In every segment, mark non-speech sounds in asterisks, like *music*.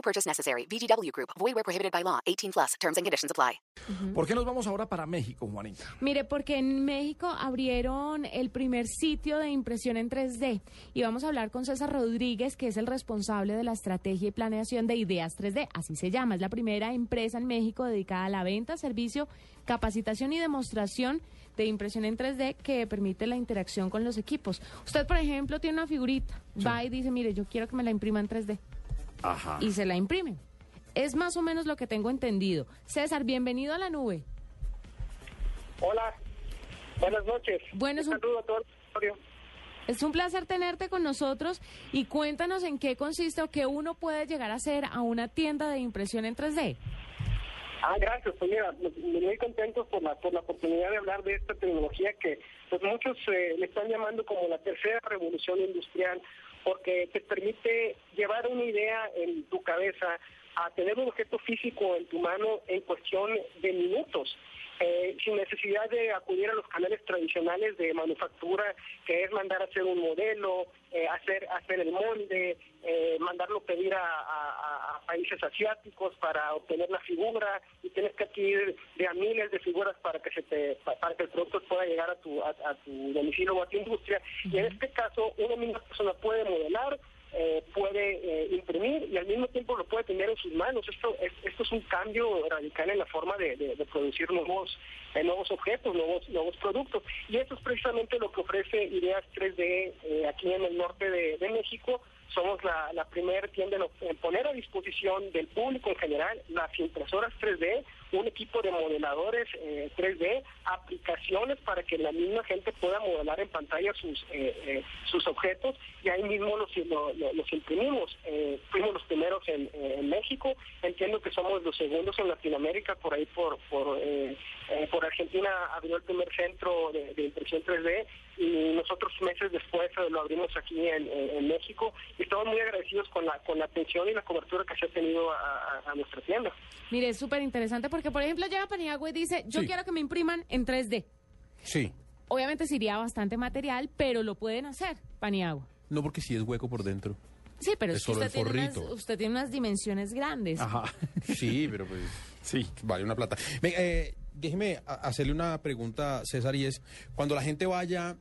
No purchase necessary. VGW Group. Void where prohibited by law. 18 plus. Terms and conditions apply. ¿Por qué nos vamos ahora para México, Juanita? Mire, porque en México abrieron el primer sitio de impresión en 3D y vamos a hablar con César Rodríguez, que es el responsable de la estrategia y planeación de Ideas 3D, así se llama. Es la primera empresa en México dedicada a la venta, servicio, capacitación y demostración de impresión en 3D que permite la interacción con los equipos. Usted, por ejemplo, tiene una figurita, va y dice, mire, yo quiero que me la imprima en 3D Ajá. y se la imprimen. Es más o menos lo que tengo entendido. César, bienvenido a la nube. Hola, buenas noches. Bueno, es un saludo a todo el auditorio. Es un placer tenerte con nosotros y cuéntanos en qué consiste o qué uno puede llegar a hacer a una tienda de impresión en 3D. Ah, gracias. Pues mira, me- muy contentos por la, por la oportunidad de hablar de esta tecnología que pues muchos eh, le están llamando como la tercera revolución industrial porque te permite llevar una idea en tu cabeza a tener un objeto físico en tu mano en cuestión de minutos. Eh, sin necesidad de acudir a los canales tradicionales de manufactura, que es mandar a hacer un modelo, eh, hacer hacer el molde, eh, mandarlo pedir a, a- a países asiáticos para obtener la figura y tienes que adquirir de a miles de figuras para que se te pa- para que el producto pueda llegar a tu a, a tu domicilio o a tu industria. Y en este caso una misma persona puede modelar eh, puede eh, imprimir y al mismo tiempo lo puede tener en sus manos. Esto es, esto es un cambio radical en la forma de, producir nuevos eh, nuevos objetos, nuevos nuevos productos. Y eso es precisamente lo que ofrece Ideas 3D eh, aquí en el norte de México. Somos la, la primera tienda en, poner a disposición del público en general las impresoras 3D, un equipo de modeladores eh, 3D, aplicaciones para que la misma gente pueda modelar en pantalla sus eh, eh, sus objetos y ahí mismo los, lo- lo- los imprimimos. Eh, fuimos los primeros en, eh, México, entiendo que somos los segundos en Latinoamérica, por ahí por por, eh, eh, por Argentina abrió el primer centro de impresión 3D y nosotros meses después eh, lo abrimos aquí en, en- en México y estamos muy agradecidos con la con la atención y la cobertura que se ha tenido a, a- a nuestra tienda. Mire, es súper interesante porque, por ejemplo, llega Paniagua y dice, yo Sí. quiero que me impriman en 3D. Sí. Obviamente sería bastante material, pero lo pueden hacer, Paniagua. No, porque sí es hueco por dentro. Sí, pero Es que usted tiene, unas, usted tiene unas dimensiones grandes. Ajá. *laughs* Sí, pero pues Sí. vale una plata. Venga, eh, déjeme a- hacerle una pregunta, César, y es, cuando la gente vaya,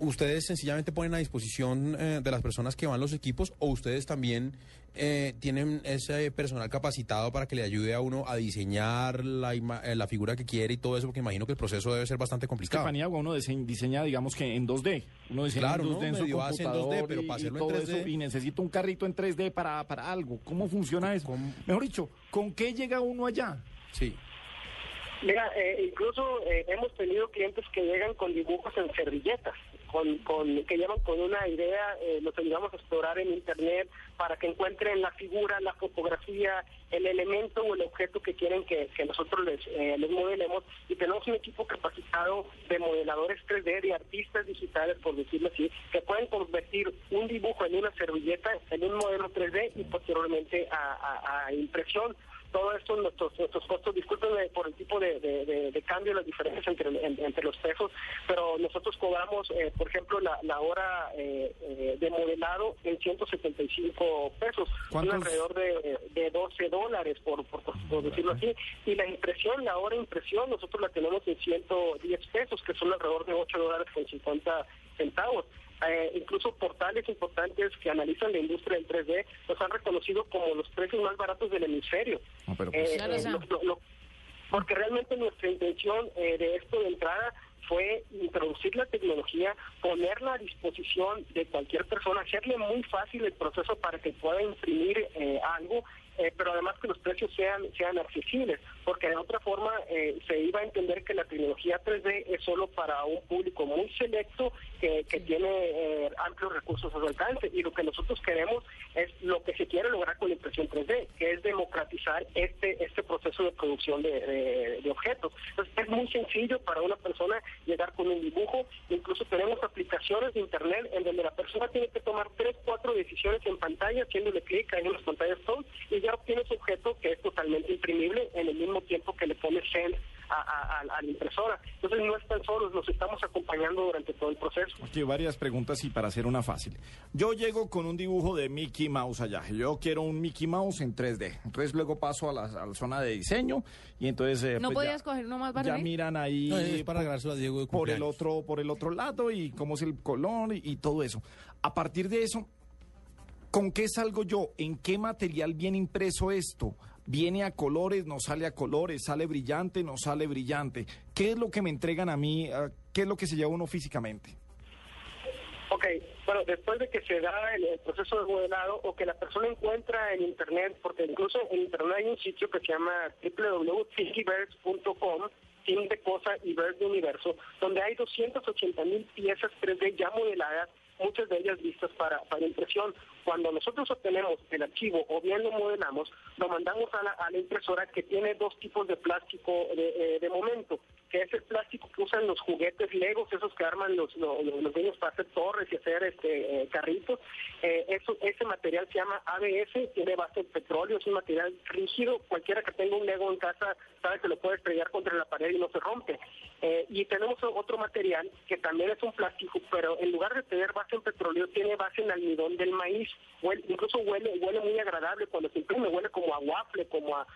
¿ustedes sencillamente ponen a disposición eh, de las personas que van los equipos o ustedes también eh, tienen ese personal capacitado para que le ayude a uno a diseñar la, ima- eh, la figura que quiere y todo eso? Porque imagino que el proceso debe ser bastante complicado. Paniagua uno dise- diseña, digamos que en 2D. Uno diseña Claro, en ¿no? 2D en su Medio hace en 2D, computador pero y- para y hacerlo en todo 3D. eso, y necesita un carrito en 3D para, para algo. ¿Cómo funciona eso? Mejor dicho, ¿con qué llega uno allá? Sí. Mira, eh, incluso eh, hemos tenido clientes que llegan con dibujos en servilletas, con, con que llevan con una idea, eh, los ayudamos a explorar en internet para que encuentren la figura, la fotografía, el elemento o el objeto que quieren que, nosotros les, eh, les modelemos. Y tenemos un equipo capacitado de modeladores 3D, de artistas digitales, por decirlo así, que pueden convertir un dibujo en una servilleta, en un modelo 3D y posteriormente a, impresión. Todo esto nuestros nuestros costos discúlpenme por el tipo de, cambio las diferencias entre en- entre los pesos eh, por ejemplo la, la hora eh, eh, de modelado en 175 pesos son ¿Cuántos? alrededor de, de 12 dólares por, por, por- por decirlo así y la impresión la hora de impresión nosotros la tenemos en 110 pesos que son alrededor de 8 dólares con 50 centavos eh, incluso portales importantes que analizan la industria del 3D nos han reconocido como los precios más baratos del hemisferio. No, pero pues- Eh, Claro, eh, o sea- lo- lo- lo- porque realmente nuestra intención eh, de esto de entrada fue introducir la tecnología, ponerla a disposición de cualquier persona, hacerle muy fácil el proceso para que pueda imprimir eh, algo eh, pero además que los precios sean sean accesibles, porque de otra forma eh, se iba a entender que la tecnología 3D es solo para un público muy selecto que, que tiene eh, amplios recursos a su alcance y lo que nosotros queremos es lo que se quiere lograr con la impresión 3D, que es democratizar este este proceso de producción de, de objetos. Entonces es muy sencillo para una persona llegar con un dibujo, incluso tenemos aplicaciones de internet en donde la persona tiene que tomar tres, cuatro decisiones en pantalla, haciéndole clic ahí en las pantallas todo y ya obtiene su objeto que es totalmente imprimible en el mismo tiempo que le pone send a, la impresora. Entonces no están solos, los estamos acompañando durante todo el proceso. Aquí varias preguntas y para hacer una fácil. Yo llego con un dibujo de Mickey Mouse allá. Yo quiero un Mickey Mouse en 3D. Entonces luego paso a la, zona de diseño y entonces... Eh, ¿No pues podías coger uno más Ya miran ahí... para a Diego por el otro Por el otro lado y cómo es el color y todo eso. A partir de eso ¿Con qué salgo yo? ¿En qué material viene impreso esto? ¿Viene a colores, no sale a colores? ¿Sale brillante, no sale brillante? ¿Qué es lo que me entregan a mí? Ah, ¿Qué es lo que se lleva uno físicamente? Ok, bueno, después de que se da el, proceso de modelado o que la persona encuentra en Internet, porque incluso en Internet hay un sitio que se llama www.thingiverse.com, Team de cosa y verse de universo, donde hay 280 mil piezas 3D ya modeladas muchas de ellas listas para, para impresión. Cuando nosotros obtenemos el archivo o bien lo modelamos, lo mandamos a la, a la impresora que tiene dos tipos de plástico de, eh, momento, que es el plástico que usan los juguetes legos, esos que arman los, los, niños para hacer torres y hacer este eh, carritos. Eh, ese material se llama ABS, tiene base de petróleo, es un material rígido. Cualquiera que tenga un lego en casa sabe que lo puede estrellar contra la pared y no se rompe. y tenemos otro material que también es un plástico, pero en lugar de tener base en petróleo, tiene base en almidón del maíz incluso huele huele muy agradable cuando se imprime, huele como a waffle, como a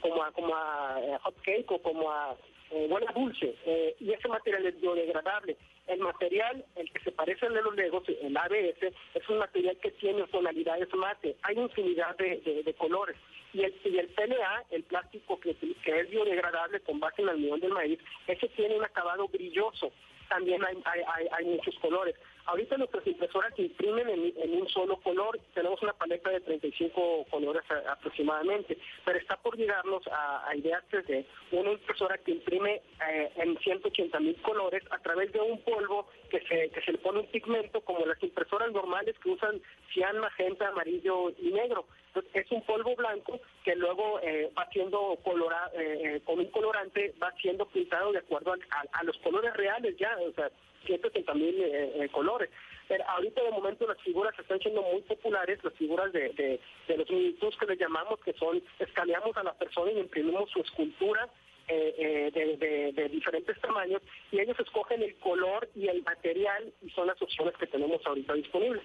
como a, como a eh, hot cake o como a eh, huele dulce eh, y ese material es biodegradable. El material, el que se parece al de los legos, el ABS, es un material que tiene tonalidades mate. Hay infinidad de, colores. Y el, y el PLA, el plástico que, es biodegradable con base en almidón del maíz, ese tiene un acabado brilloso también hay, hay, muchos colores. Ahorita nuestras impresoras imprimen en, un solo color, tenemos una paleta de 35 colores aproximadamente, pero está por llegarnos a, a ideas de una impresora que imprime eh, en 180 mil colores a través de un polvo que se, que se le pone un pigmento como las impresoras normales que usan cian, magenta, amarillo y negro. Es un polvo blanco que luego eh, va siendo colorado, eh, eh, con un colorante, va siendo pintado de acuerdo a, los colores reales ya, o sea, 170 mil colores. Pero ahorita de momento las figuras están siendo muy populares, las figuras de, de, de los minutos que les llamamos, que son, escaneamos a la persona y imprimimos su escultura eh, eh, de, diferentes tamaños y ellos escogen el color y el material y son las opciones que tenemos ahorita disponibles.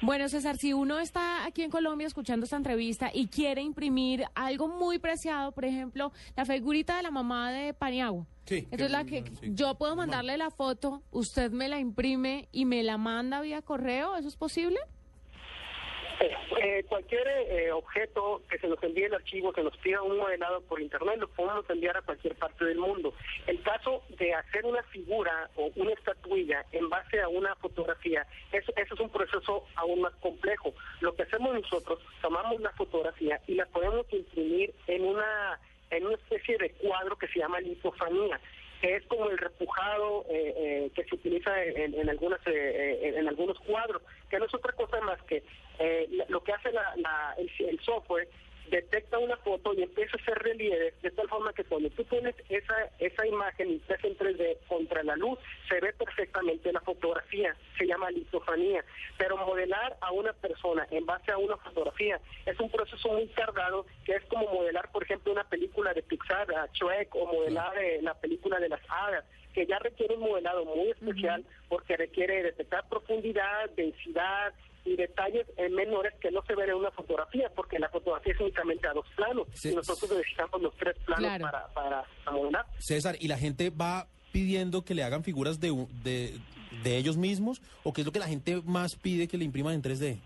Bueno, César, si uno está aquí en Colombia escuchando esta entrevista y quiere imprimir algo muy preciado, por ejemplo, la figurita de la mamá de Paniagua. Sí, Entonces, la que yo puedo mandarle la foto, usted me la imprime y me la manda vía correo, ¿eso es posible? Eh, cualquier eh, objeto que se nos envíe el archivo, que nos pida un modelado por internet, lo podemos enviar a cualquier parte del mundo. El caso de hacer una figura o una estatuilla en base a una fotografía, eso, eso es un proceso aún más complejo. Lo que hacemos nosotros, tomamos la fotografía y la podemos imprimir en una en una especie de cuadro que se llama lipofanía que es como el repujado eh, eh, que se utiliza en, en algunas eh, en, algunos cuadros, que no es otra cosa más que lo que hace la, el, software detecta una foto y empieza a hacer relieve de tal forma que cuando tú pones esa esa imagen impresa en 3D contra la luz, se ve perfectamente la fotografía, se llama lisofanía. Pero modelar a una persona en base a una fotografía es un proceso muy cargado que es como modelar, por ejemplo, una película de Pixar, a Shrek, o modelar eh, la película de las hadas que ya requiere un modelado muy especial porque requiere detectar profundidad, densidad, y detalles menores que no se ven en una fotografía, porque la fotografía es únicamente a dos planos. Y nosotros necesitamos los tres planos para, para, modelar. César, ¿y la gente va pidiendo que le hagan figuras de, de, de ellos mismos o qué es lo que la gente más pide que le impriman en 3D?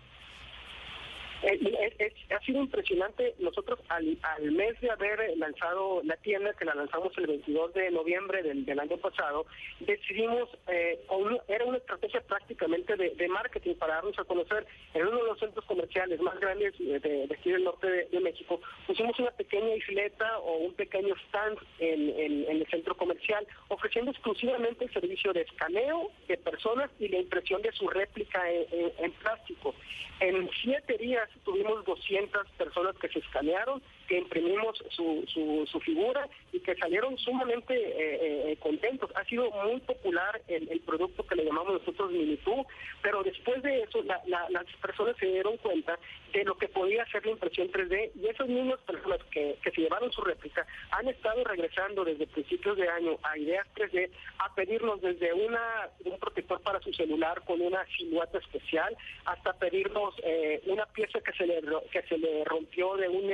Eh, es, ha sido impresionante. Nosotros al, mes de haber lanzado la tienda, que la lanzamos el 22 de noviembre del, año pasado, decidimos, eh, era una estrategia prácticamente de, marketing para darnos a conocer en uno de los centros comerciales más grandes de, aquí del norte de, México. Pusimos una pequeña isleta o un pequeño stand en, en- el centro comercial, ofreciendo exclusivamente el servicio de escaneo de personas y la impresión de su réplica en- en plástico. En siete días tuvimos 200 personas que se escanearon, que imprimimos su, su, figura y que salieron sumamente eh, eh, contentos. Ha sido muy popular el, el producto que le llamamos nosotros Minitú, pero después de eso la- la- las personas se dieron cuenta de lo que podía hacer la impresión 3D y esas mismas personas que, que se llevaron su réplica han estado regresando desde principios de año a Ideas 3D a pedirnos desde una un protector para su celular con una silueta especial hasta pedirnos eh, una pieza que se le que se le rompió de un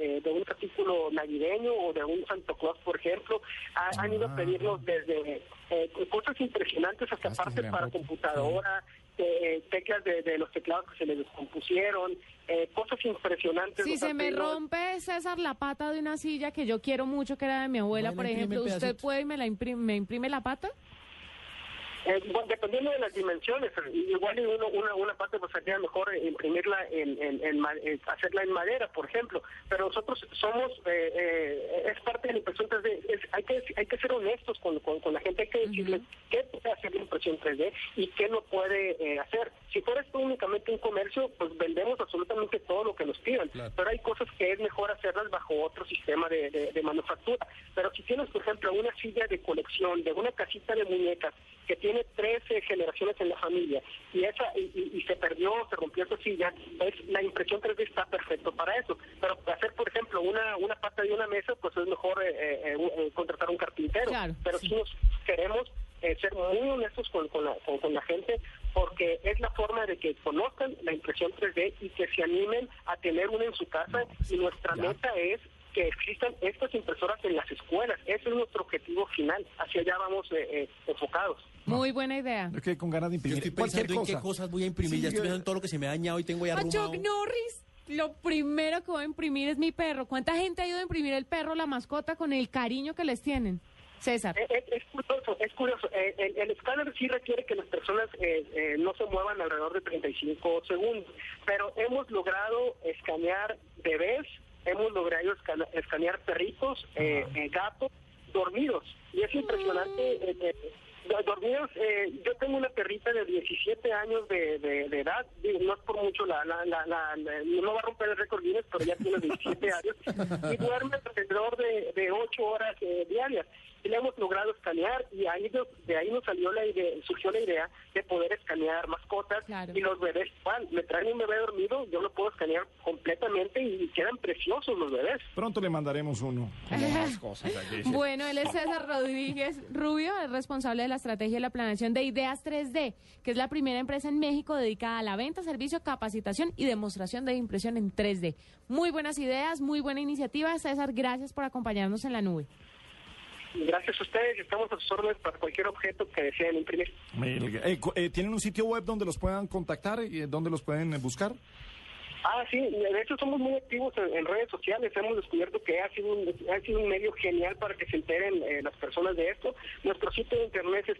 eh, eh, de un artículo navideño o de un Santo Claus por ejemplo Ha- han ido a pedirnos desde eh, cosas impresionantes hasta Ah, partes para computadora eh, teclas de, de los teclados que se le descompusieron eh, cosas impresionantes. Si se me rompe, César, la pata de una silla que yo quiero mucho, que era de mi abuela, Bueno, por ejemplo, ¿usted puede y me, la imprime, me imprime la pata? Eh, bueno, dependiendo de las dimensiones, eh, igual uno, una, una parte pues sería mejor imprimirla en, en, hacerla en madera, por ejemplo. Pero nosotros somos, eh, eh, es parte de la impresión 3D. Es- hay que hay que ser honestos con, con, con la gente, hay que decirles qué puede hacer la impresión 3D y qué no puede eh, hacer. Si fuera esto únicamente un comercio, pues vendemos absolutamente todo lo que nos pidan. Claro. Pero hay cosas que es mejor hacerlas bajo otro sistema de, de- de manufactura. Pero si tienes, por ejemplo, una silla de colección, de una casita de muñecas que tiene 13 generaciones en la familia y esa y, y- y se perdió, se rompió esa silla, pues la impresión 3D está perfecto para eso. Pero hacer, por ejemplo, una, una pata de una mesa, pues es mejor eh, eh, eh, contratar un carpintero. Claro, Pero sí. si nos queremos eh, ser muy honestos con, con, la, con, con la gente porque es la forma de que conozcan la impresión 3D y que se animen a tener una en su casa y nuestra meta es que existan estas impresoras en las escuelas. Ese es nuestro objetivo final. Hacia allá vamos eh, eh, enfocados. Muy buena idea. Yo quedé con ganas de Yo imprimir estoy cualquier pensando en cosa. qué cosas voy a imprimir. Sí, ya estoy yo- pensando en todo lo que se me ha dañado y tengo ya A arrumado. Chuck Norris, lo primero que voy a imprimir es mi perro. ¿Cuánta gente ha ido a imprimir el perro, la mascota, con el cariño que les tienen? César. Eh, eh, Es, curioso, es curioso. Eh, el, el escáner sí requiere que las personas eh, eh, no se muevan alrededor de 35 segundos, pero hemos logrado escanear bebés, hemos logrado escane- escanear perritos, eh, eh, gatos, dormidos. Y es impresionante. Do- dormidos, eh, yo tengo una perrita de 17 años de, de- de edad, no es por mucho, la, la, la, la- la- no va a romper el récord Guinness, pero ya tiene 17 *laughs* años, y duerme alrededor de, de 8 horas eh, diarias. Y la hemos logrado escanear y ahí de ahí nos salió la idea, surgió la idea de poder escanear mascotas Claro. y los bebés. Me traen un bebé dormido, yo lo puedo escanear completamente y quedan preciosos los bebés. Pronto le mandaremos uno. Como más *laughs* cosas aquí. Bueno, él es César Rodríguez Rubio, es responsable de la estrategia y la planeación de Ideas 3D, que es la primera empresa en México dedicada a la venta, servicio, capacitación y demostración de impresión en 3D. Muy buenas ideas, muy buena iniciativa. César, gracias por acompañarnos en la nube. Gracias a ustedes estamos a sus órdenes para cualquier objeto que deseen imprimir. Eh, eh, ¿Tienen un sitio web donde los puedan contactar y donde los pueden eh, buscar? Ah, sí, de hecho somos muy activos en, en redes sociales. Hemos descubierto que ha sido un, ha sido un medio genial para que se enteren eh, las personas de esto. Nuestro sitio de internet es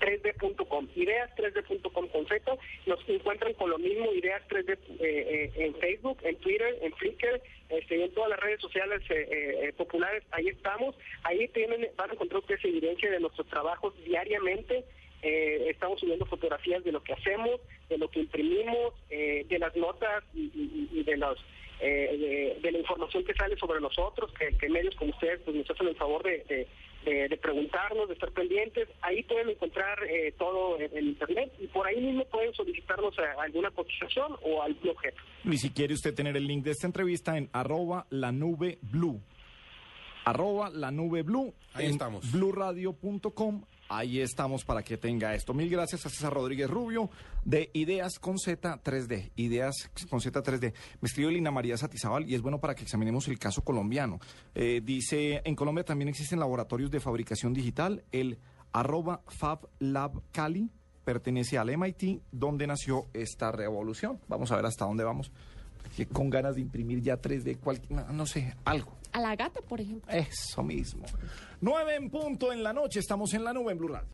www.ideasconz3d.com. Ideas3d.com con Z. Nos encuentran con lo mismo, Ideas 3D eh, eh, en Facebook, en Twitter, en Flickr, este, en todas las redes sociales eh, eh, populares. Ahí estamos. Ahí tienen, van a encontrar ustedes evidencia de nuestros trabajos diariamente. Eh, estamos subiendo fotografías de lo que hacemos, de lo que imprimimos, eh, de las notas y, y- y de los eh, de, de la información que sale sobre nosotros, que, que medios como ustedes pues, nos hacen el favor de, de- de- de preguntarnos, de estar pendientes. Ahí pueden encontrar eh, todo en, en Internet y por ahí mismo pueden solicitarnos a- alguna cotización o algún objeto. Y si quiere usted tener el link de esta entrevista en arroba la nube blue. Arroba la nube blue. Ahí en estamos. bluradio.com. Ahí estamos para que tenga esto. Mil gracias a César Rodríguez Rubio de Ideas con Z 3D. Ideas con Z 3D. Me escribe Lina María Satizabal y es bueno para que examinemos el caso colombiano. Eh, dice, en Colombia también existen laboratorios de fabricación digital. El arroba Fab Lab Cali pertenece al MIT, donde nació esta revolución. Vamos a ver hasta dónde vamos. Que con ganas de imprimir ya 3D, cualquier, no sé, algo. A la gata, por ejemplo. Eso mismo. Nueve en punto en la noche, estamos en la nube en Blue Radio.